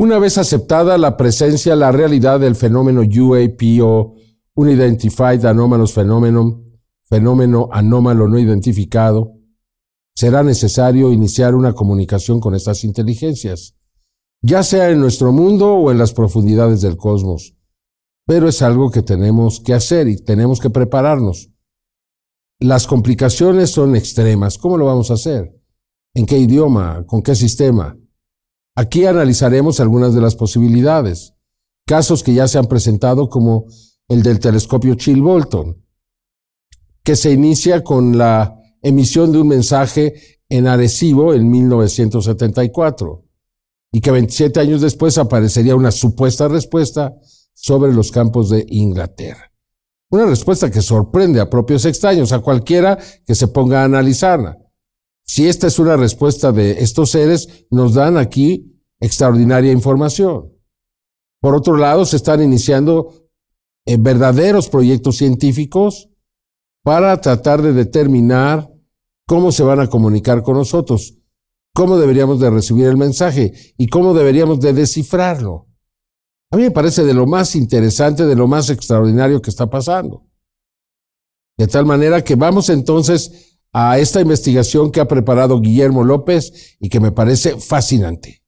Una vez aceptada la presencia, la realidad del fenómeno UAP Unidentified Anomalous Phenomenon, fenómeno anómalo no identificado, será necesario iniciar una comunicación con estas inteligencias, ya sea en nuestro mundo o en las profundidades del cosmos. Pero es algo que tenemos que hacer y tenemos que prepararnos. Las complicaciones son extremas. ¿Cómo lo vamos a hacer? ¿En qué idioma? ¿Con qué sistema? Aquí analizaremos algunas de las posibilidades, casos que ya se han presentado como el del telescopio Chill-Bolton, que se inicia con la emisión de un mensaje en Arecibo en 1974 y que 27 años después aparecería una supuesta respuesta sobre los campos de Inglaterra. Una respuesta que sorprende a propios extraños, a cualquiera que se ponga a analizarla. Si esta es una respuesta de estos seres, nos dan aquí extraordinaria información. Por otro lado, se están iniciando eh, verdaderos proyectos científicos para tratar de determinar cómo se van a comunicar con nosotros, cómo deberíamos de recibir el mensaje y cómo deberíamos de descifrarlo. A mí me parece de lo más interesante, de lo más extraordinario que está pasando. De tal manera que vamos entonces a esta investigación que ha preparado Guillermo López y que me parece fascinante.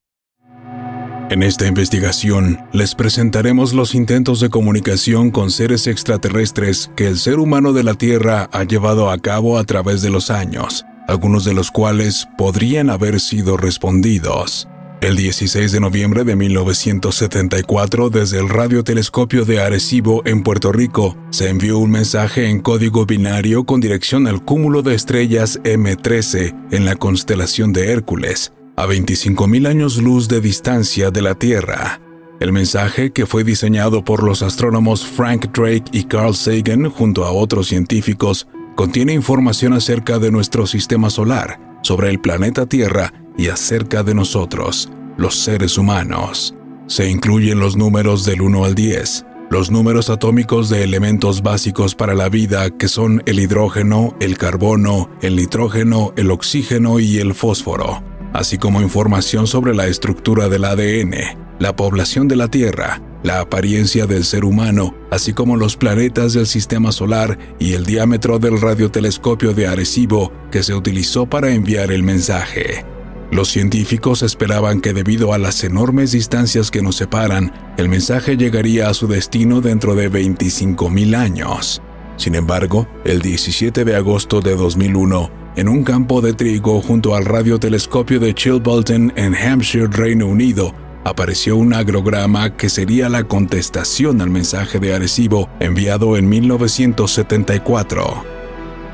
En esta investigación les presentaremos los intentos de comunicación con seres extraterrestres que el ser humano de la Tierra ha llevado a cabo a través de los años, algunos de los cuales podrían haber sido respondidos. El 16 de noviembre de 1974, desde el radiotelescopio de Arecibo en Puerto Rico, se envió un mensaje en código binario con dirección al cúmulo de estrellas M13 en la constelación de Hércules, a 25.000 años luz de distancia de la Tierra. El mensaje, que fue diseñado por los astrónomos Frank Drake y Carl Sagan junto a otros científicos, contiene información acerca de nuestro sistema solar, sobre el planeta Tierra y acerca de nosotros, los seres humanos. Se incluyen los números del 1 al 10, los números atómicos de elementos básicos para la vida que son el hidrógeno, el carbono, el nitrógeno, el oxígeno y el fósforo, así como información sobre la estructura del ADN, la población de la Tierra, la apariencia del ser humano, así como los planetas del sistema solar y el diámetro del radiotelescopio de Arecibo que se utilizó para enviar el mensaje. Los científicos esperaban que debido a las enormes distancias que nos separan, el mensaje llegaría a su destino dentro de 25.000 años. Sin embargo, el 17 de agosto de 2001, en un campo de trigo junto al radiotelescopio de Chilbolton en Hampshire, Reino Unido, apareció un agrograma que sería la contestación al mensaje de Arecibo enviado en 1974.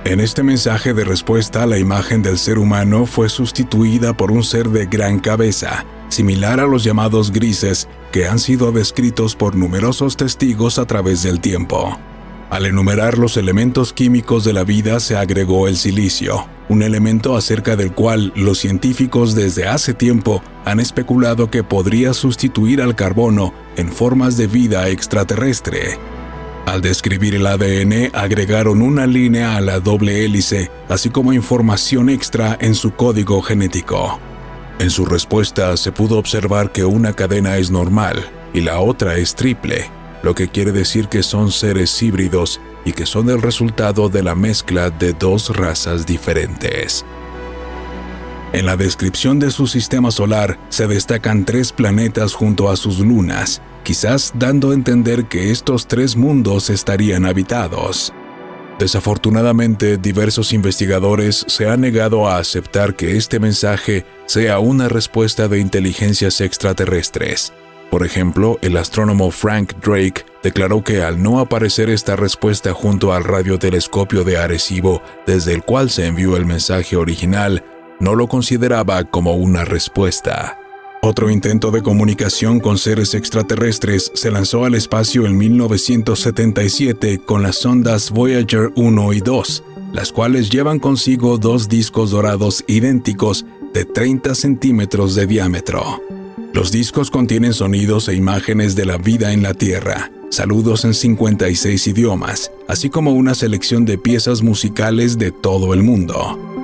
En este mensaje de respuesta, la imagen del ser humano fue sustituida por un ser de gran cabeza, similar a los llamados grises que han sido descritos por numerosos testigos a través del tiempo. Al enumerar los elementos químicos de la vida se agregó el silicio, un elemento acerca del cual los científicos desde hace tiempo han especulado que podría sustituir al carbono en formas de vida extraterrestre. Al describir el ADN, agregaron una línea a la doble hélice, así como información extra en su código genético. En su respuesta se pudo observar que una cadena es normal y la otra es triple, lo que quiere decir que son seres híbridos y que son el resultado de la mezcla de dos razas diferentes. En la descripción de su sistema solar se destacan tres planetas junto a sus lunas, quizás dando a entender que estos tres mundos estarían habitados. Desafortunadamente, diversos investigadores se han negado a aceptar que este mensaje sea una respuesta de inteligencias extraterrestres. Por ejemplo, el astrónomo Frank Drake declaró que al no aparecer esta respuesta junto al radiotelescopio de Arecibo, desde el cual se envió el mensaje original, no lo consideraba como una respuesta. Otro intento de comunicación con seres extraterrestres se lanzó al espacio en 1977 con las sondas Voyager 1 y 2, las cuales llevan consigo dos discos dorados idénticos de 30 centímetros de diámetro. Los discos contienen sonidos e imágenes de la vida en la Tierra, saludos en 56 idiomas, así como una selección de piezas musicales de todo el mundo.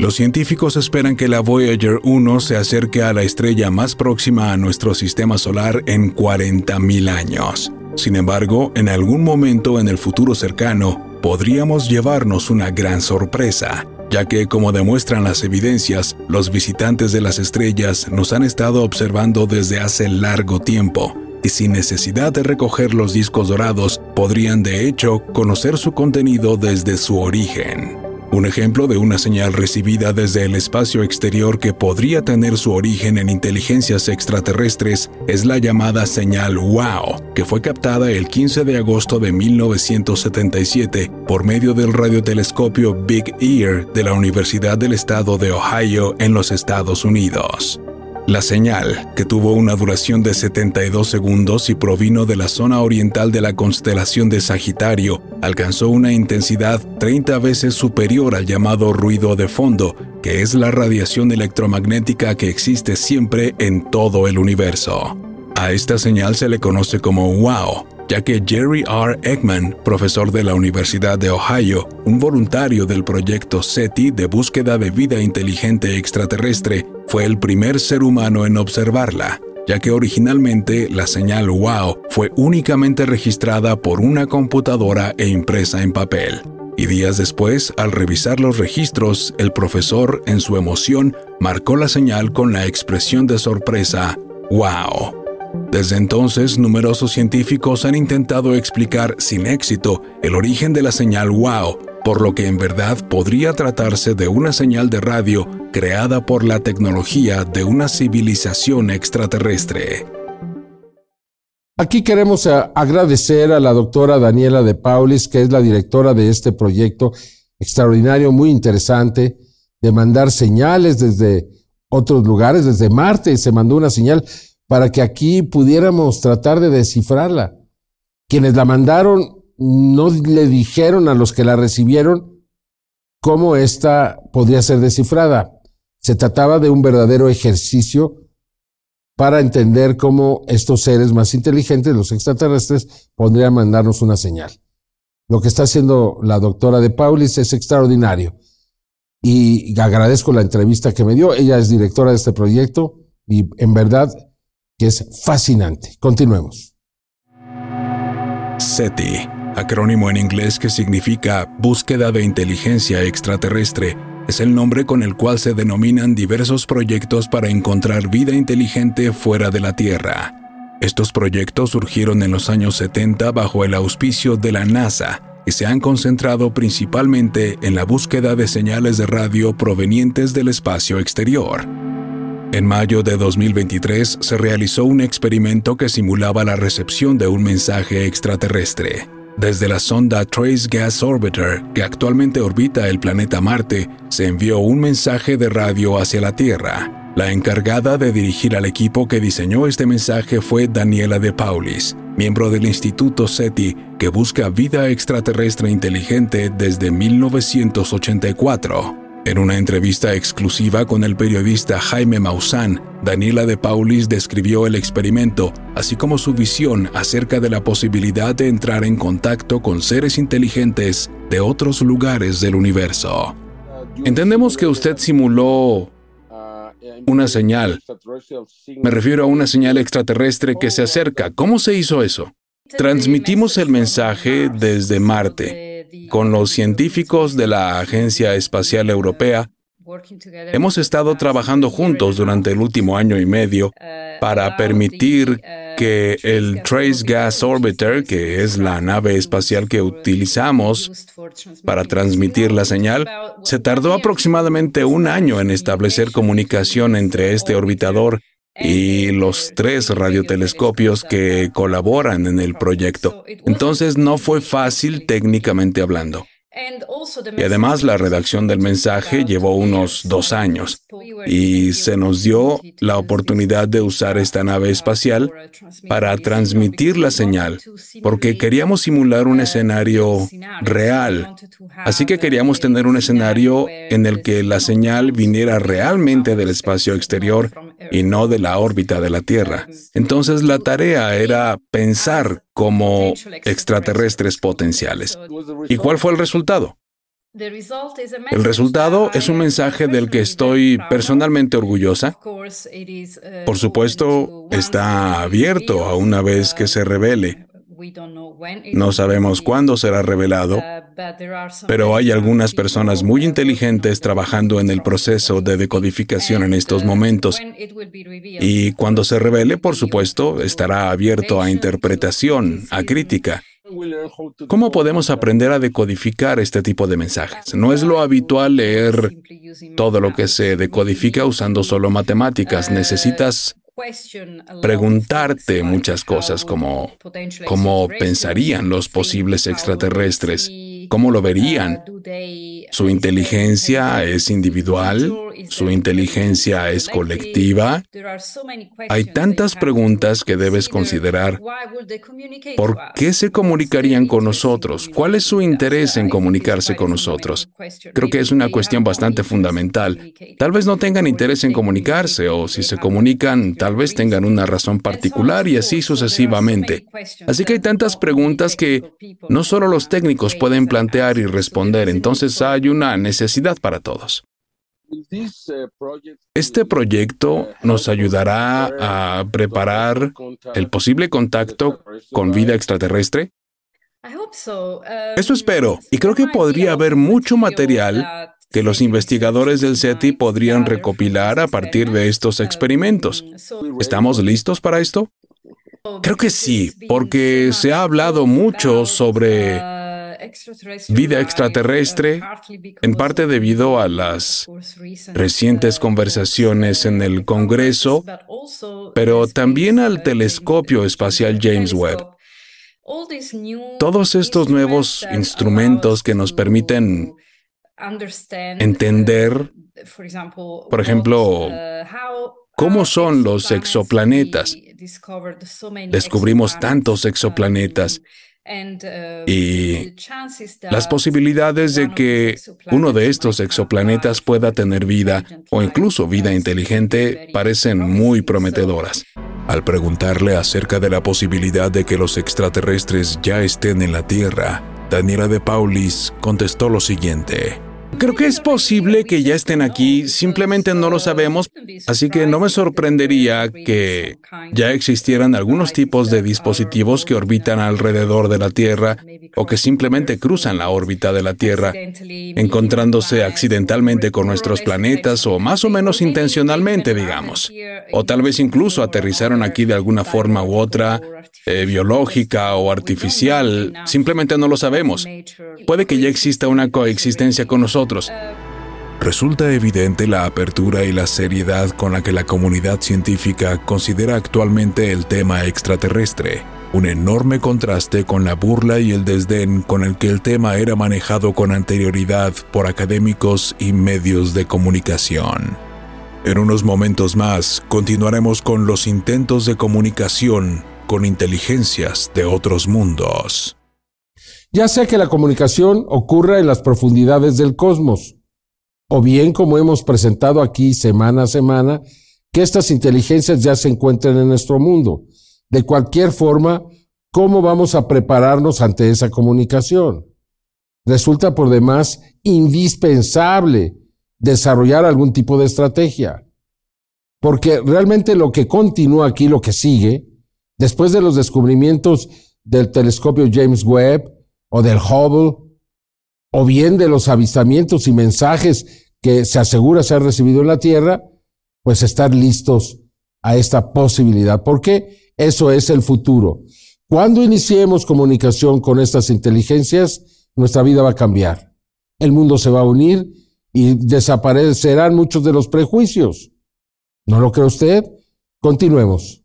Los científicos esperan que la Voyager 1 se acerque a la estrella más próxima a nuestro sistema solar en 40.000 años. Sin embargo, en algún momento en el futuro cercano, podríamos llevarnos una gran sorpresa, ya que, como demuestran las evidencias, los visitantes de las estrellas nos han estado observando desde hace largo tiempo, y sin necesidad de recoger los discos dorados, podrían de hecho conocer su contenido desde su origen. Un ejemplo de una señal recibida desde el espacio exterior que podría tener su origen en inteligencias extraterrestres es la llamada señal WOW, que fue captada el 15 de agosto de 1977 por medio del radiotelescopio Big Ear de la Universidad del Estado de Ohio en los Estados Unidos. La señal, que tuvo una duración de 72 segundos y provino de la zona oriental de la constelación de Sagitario, alcanzó una intensidad 30 veces superior al llamado ruido de fondo, que es la radiación electromagnética que existe siempre en todo el universo. A esta señal se le conoce como WOW, ya que Jerry R. Eggman, profesor de la Universidad de Ohio, un voluntario del proyecto SETI de búsqueda de vida inteligente extraterrestre, fue el primer ser humano en observarla, ya que originalmente la señal WOW fue únicamente registrada por una computadora e impresa en papel. Y días después, al revisar los registros, el profesor, en su emoción, marcó la señal con la expresión de sorpresa, ¡Wow! Desde entonces, numerosos científicos han intentado explicar sin éxito el origen de la señal WOW, por lo que en verdad podría tratarse de una señal de radio creada por la tecnología de una civilización extraterrestre. Aquí queremos agradecer a la doctora Daniela de Paulis, que es la directora de este proyecto extraordinario, muy interesante, de mandar señales desde otros lugares, desde Marte, se mandó una señal para que aquí pudiéramos tratar de descifrarla. Quienes la mandaron no le dijeron a los que la recibieron cómo esta podría ser descifrada. Se trataba de un verdadero ejercicio para entender cómo estos seres más inteligentes, los extraterrestres, podrían mandarnos una señal. Lo que está haciendo la doctora de Paulis es extraordinario. Y agradezco la entrevista que me dio. Ella es directora de este proyecto y en verdad que es fascinante. Continuemos. SETI, acrónimo en inglés que significa Búsqueda de Inteligencia Extraterrestre, es el nombre con el cual se denominan diversos proyectos para encontrar vida inteligente fuera de la Tierra. Estos proyectos surgieron en los años 70 bajo el auspicio de la NASA y se han concentrado principalmente en la búsqueda de señales de radio provenientes del espacio exterior. En mayo de 2023 se realizó un experimento que simulaba la recepción de un mensaje extraterrestre. Desde la sonda Trace Gas Orbiter, que actualmente orbita el planeta Marte, se envió un mensaje de radio hacia la Tierra. La encargada de dirigir al equipo que diseñó este mensaje fue Daniela de Paulis, miembro del Instituto SETI, que busca vida extraterrestre inteligente desde 1984. En una entrevista exclusiva con el periodista Jaime Maussan, Daniela de Paulis describió el experimento, así como su visión acerca de la posibilidad de entrar en contacto con seres inteligentes de otros lugares del universo. Entendemos que usted simuló una señal. Me refiero a una señal extraterrestre que se acerca. ¿Cómo se hizo eso? Transmitimos el mensaje desde Marte con los científicos de la Agencia Espacial Europea, hemos estado trabajando juntos durante el último año y medio para permitir que el Trace Gas Orbiter, que es la nave espacial que utilizamos para transmitir la señal, se tardó aproximadamente un año en establecer comunicación entre este orbitador y los tres radiotelescopios que colaboran en el proyecto. Entonces no fue fácil técnicamente hablando. Y además la redacción del mensaje llevó unos dos años y se nos dio la oportunidad de usar esta nave espacial para transmitir la señal, porque queríamos simular un escenario real. Así que queríamos tener un escenario en el que la señal viniera realmente del espacio exterior y no de la órbita de la Tierra. Entonces la tarea era pensar como extraterrestres potenciales. ¿Y cuál fue el resultado? El resultado es un mensaje del que estoy personalmente orgullosa. Por supuesto, está abierto a una vez que se revele. No sabemos cuándo será revelado, pero hay algunas personas muy inteligentes trabajando en el proceso de decodificación en estos momentos. Y cuando se revele, por supuesto, estará abierto a interpretación, a crítica. ¿Cómo podemos aprender a decodificar este tipo de mensajes? No es lo habitual leer todo lo que se decodifica usando solo matemáticas. Necesitas preguntarte muchas cosas como cómo pensarían los posibles extraterrestres, cómo lo verían. ¿Su inteligencia es individual? ¿Su inteligencia es colectiva? Hay tantas preguntas que debes considerar. ¿Por qué se comunicarían con nosotros? ¿Cuál es su interés en comunicarse con nosotros? Creo que es una cuestión bastante fundamental. Tal vez no tengan interés en comunicarse o si se comunican, tal vez tengan una razón particular y así sucesivamente. Así que hay tantas preguntas que no solo los técnicos pueden plantear y responder, entonces hay una necesidad para todos. Este proyecto nos ayudará a preparar el posible contacto con vida extraterrestre. Eso espero, y creo que podría haber mucho material que los investigadores del SETI podrían recopilar a partir de estos experimentos. ¿Estamos listos para esto? Creo que sí, porque se ha hablado mucho sobre vida extraterrestre, en parte debido a las recientes conversaciones en el Congreso, pero también al telescopio espacial James Webb. Todos estos nuevos instrumentos que nos permiten entender, por ejemplo, cómo son los exoplanetas. Descubrimos tantos exoplanetas y las posibilidades de que uno de estos exoplanetas pueda tener vida o incluso vida inteligente parecen muy prometedoras. Al preguntarle acerca de la posibilidad de que los extraterrestres ya estén en la Tierra, Daniela de Paulis contestó lo siguiente. Creo que es posible que ya estén aquí, simplemente no lo sabemos, así que no me sorprendería que ya existieran algunos tipos de dispositivos que orbitan alrededor de la Tierra o que simplemente cruzan la órbita de la Tierra, encontrándose accidentalmente con nuestros planetas o más o menos intencionalmente, digamos. O tal vez incluso aterrizaron aquí de alguna forma u otra, eh, biológica o artificial, simplemente no lo sabemos. Puede que ya exista una coexistencia con nosotros Resulta evidente la apertura y la seriedad con la que la comunidad científica considera actualmente el tema extraterrestre, un enorme contraste con la burla y el desdén con el que el tema era manejado con anterioridad por académicos y medios de comunicación. En unos momentos más continuaremos con los intentos de comunicación con inteligencias de otros mundos ya sea que la comunicación ocurra en las profundidades del cosmos, o bien como hemos presentado aquí semana a semana, que estas inteligencias ya se encuentren en nuestro mundo. De cualquier forma, ¿cómo vamos a prepararnos ante esa comunicación? Resulta por demás indispensable desarrollar algún tipo de estrategia. Porque realmente lo que continúa aquí, lo que sigue, después de los descubrimientos del telescopio James Webb, o del Hubble, o bien de los avistamientos y mensajes que se asegura se han recibido en la Tierra, pues estar listos a esta posibilidad, porque eso es el futuro. Cuando iniciemos comunicación con estas inteligencias, nuestra vida va a cambiar. El mundo se va a unir y desaparecerán muchos de los prejuicios. ¿No lo cree usted? Continuemos.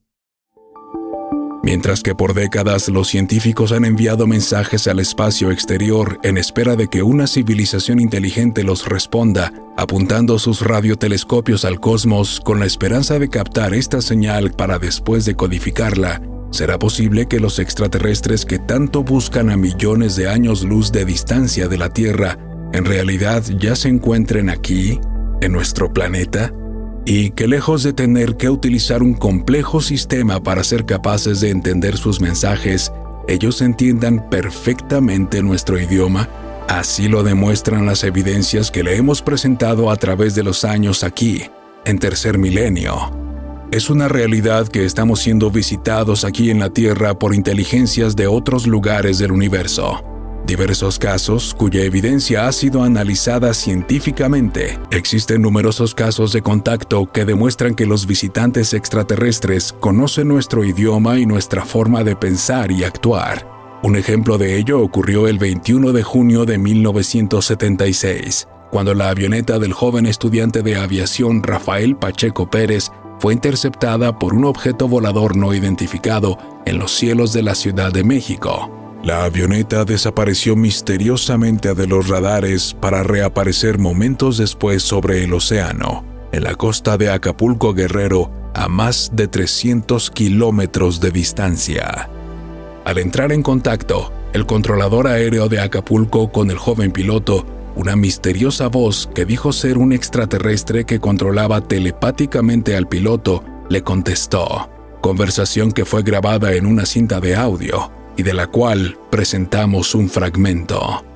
Mientras que por décadas los científicos han enviado mensajes al espacio exterior en espera de que una civilización inteligente los responda, apuntando sus radiotelescopios al cosmos con la esperanza de captar esta señal para después decodificarla, ¿será posible que los extraterrestres que tanto buscan a millones de años luz de distancia de la Tierra en realidad ya se encuentren aquí, en nuestro planeta? Y que lejos de tener que utilizar un complejo sistema para ser capaces de entender sus mensajes, ellos entiendan perfectamente nuestro idioma Así lo demuestran las evidencias que le hemos presentado a través de los años aquí, en tercer milenio. Es una realidad que estamos siendo visitados aquí en la Tierra por inteligencias de otros lugares del universo. Diversos casos cuya evidencia ha sido analizada científicamente. Existen numerosos casos de contacto que demuestran que los visitantes extraterrestres conocen nuestro idioma y nuestra forma de pensar y actuar. Un ejemplo de ello ocurrió el 21 de junio de 1976, cuando la avioneta del joven estudiante de aviación Rafael Pacheco Pérez fue interceptada por un objeto volador no identificado en los cielos de la Ciudad de México. La avioneta desapareció misteriosamente de los radares para reaparecer momentos después sobre el océano, en la costa de Acapulco Guerrero, a más de 300 kilómetros de distancia. Al entrar en contacto, el controlador aéreo de Acapulco con el joven piloto, una misteriosa voz que dijo ser un extraterrestre que controlaba telepáticamente al piloto, le contestó, conversación que fue grabada en una cinta de audio y de la cual presentamos un fragmento.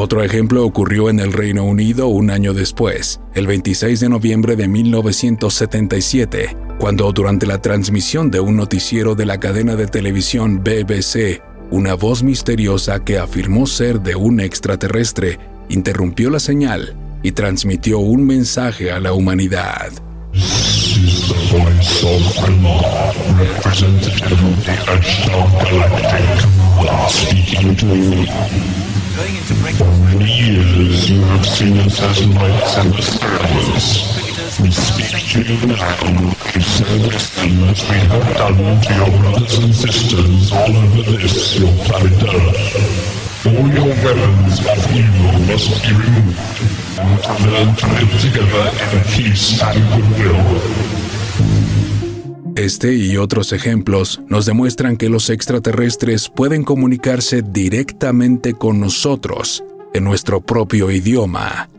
Otro ejemplo ocurrió en el Reino Unido un año después, el 26 de noviembre de 1977, cuando durante la transmisión de un noticiero de la cadena de televisión BBC, una voz misteriosa que afirmó ser de un extraterrestre interrumpió la señal y transmitió un mensaje a la humanidad. For many years you have seen us as lights and experiments. We speak to you now say the same as we have done to your brothers and sisters all over this, your planet Earth. All your weapons of evil must be removed, and to learn to live together in peace and goodwill. Este y otros ejemplos nos demuestran que los extraterrestres pueden comunicarse directamente con nosotros en nuestro propio idioma.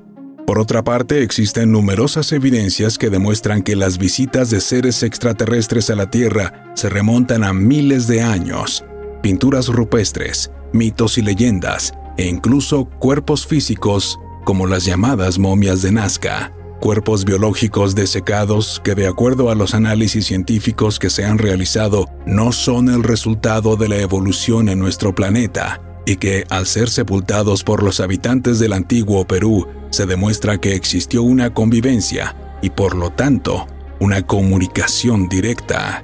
Por otra parte, existen numerosas evidencias que demuestran que las visitas de seres extraterrestres a la Tierra se remontan a miles de años. Pinturas rupestres, mitos y leyendas, e incluso cuerpos físicos como las llamadas momias de Nazca cuerpos biológicos desecados que de acuerdo a los análisis científicos que se han realizado no son el resultado de la evolución en nuestro planeta y que al ser sepultados por los habitantes del antiguo Perú se demuestra que existió una convivencia y por lo tanto una comunicación directa.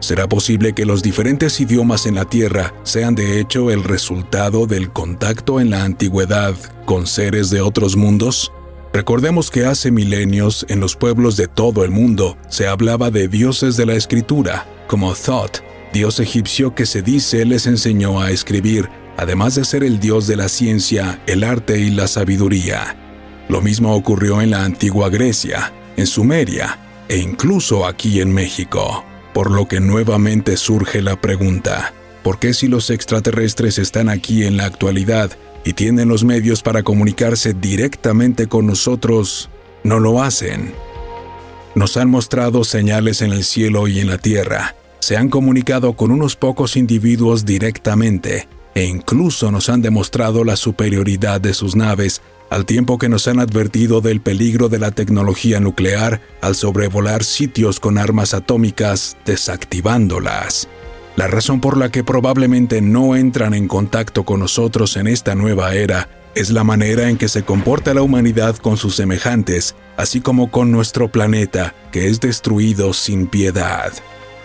¿Será posible que los diferentes idiomas en la Tierra sean de hecho el resultado del contacto en la antigüedad con seres de otros mundos? Recordemos que hace milenios en los pueblos de todo el mundo se hablaba de dioses de la escritura, como Thoth, dios egipcio que se dice les enseñó a escribir, además de ser el dios de la ciencia, el arte y la sabiduría. Lo mismo ocurrió en la antigua Grecia, en Sumeria e incluso aquí en México, por lo que nuevamente surge la pregunta, ¿por qué si los extraterrestres están aquí en la actualidad y tienen los medios para comunicarse directamente con nosotros, no lo hacen. Nos han mostrado señales en el cielo y en la tierra, se han comunicado con unos pocos individuos directamente e incluso nos han demostrado la superioridad de sus naves al tiempo que nos han advertido del peligro de la tecnología nuclear al sobrevolar sitios con armas atómicas desactivándolas. La razón por la que probablemente no entran en contacto con nosotros en esta nueva era es la manera en que se comporta la humanidad con sus semejantes, así como con nuestro planeta, que es destruido sin piedad.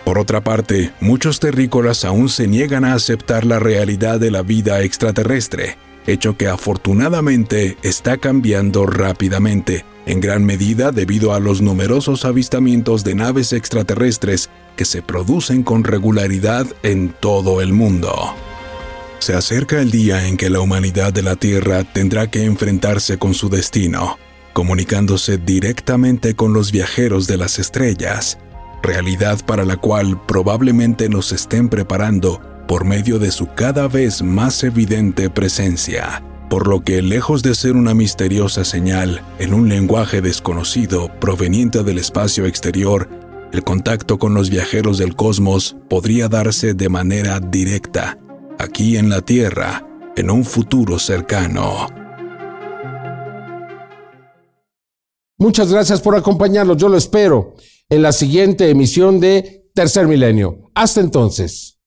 Por otra parte, muchos terrícolas aún se niegan a aceptar la realidad de la vida extraterrestre, hecho que afortunadamente está cambiando rápidamente, en gran medida debido a los numerosos avistamientos de naves extraterrestres que se producen con regularidad en todo el mundo. Se acerca el día en que la humanidad de la Tierra tendrá que enfrentarse con su destino, comunicándose directamente con los viajeros de las estrellas, realidad para la cual probablemente nos estén preparando por medio de su cada vez más evidente presencia, por lo que lejos de ser una misteriosa señal en un lenguaje desconocido proveniente del espacio exterior, el contacto con los viajeros del cosmos podría darse de manera directa, aquí en la Tierra, en un futuro cercano. Muchas gracias por acompañarnos. Yo lo espero en la siguiente emisión de Tercer Milenio. Hasta entonces.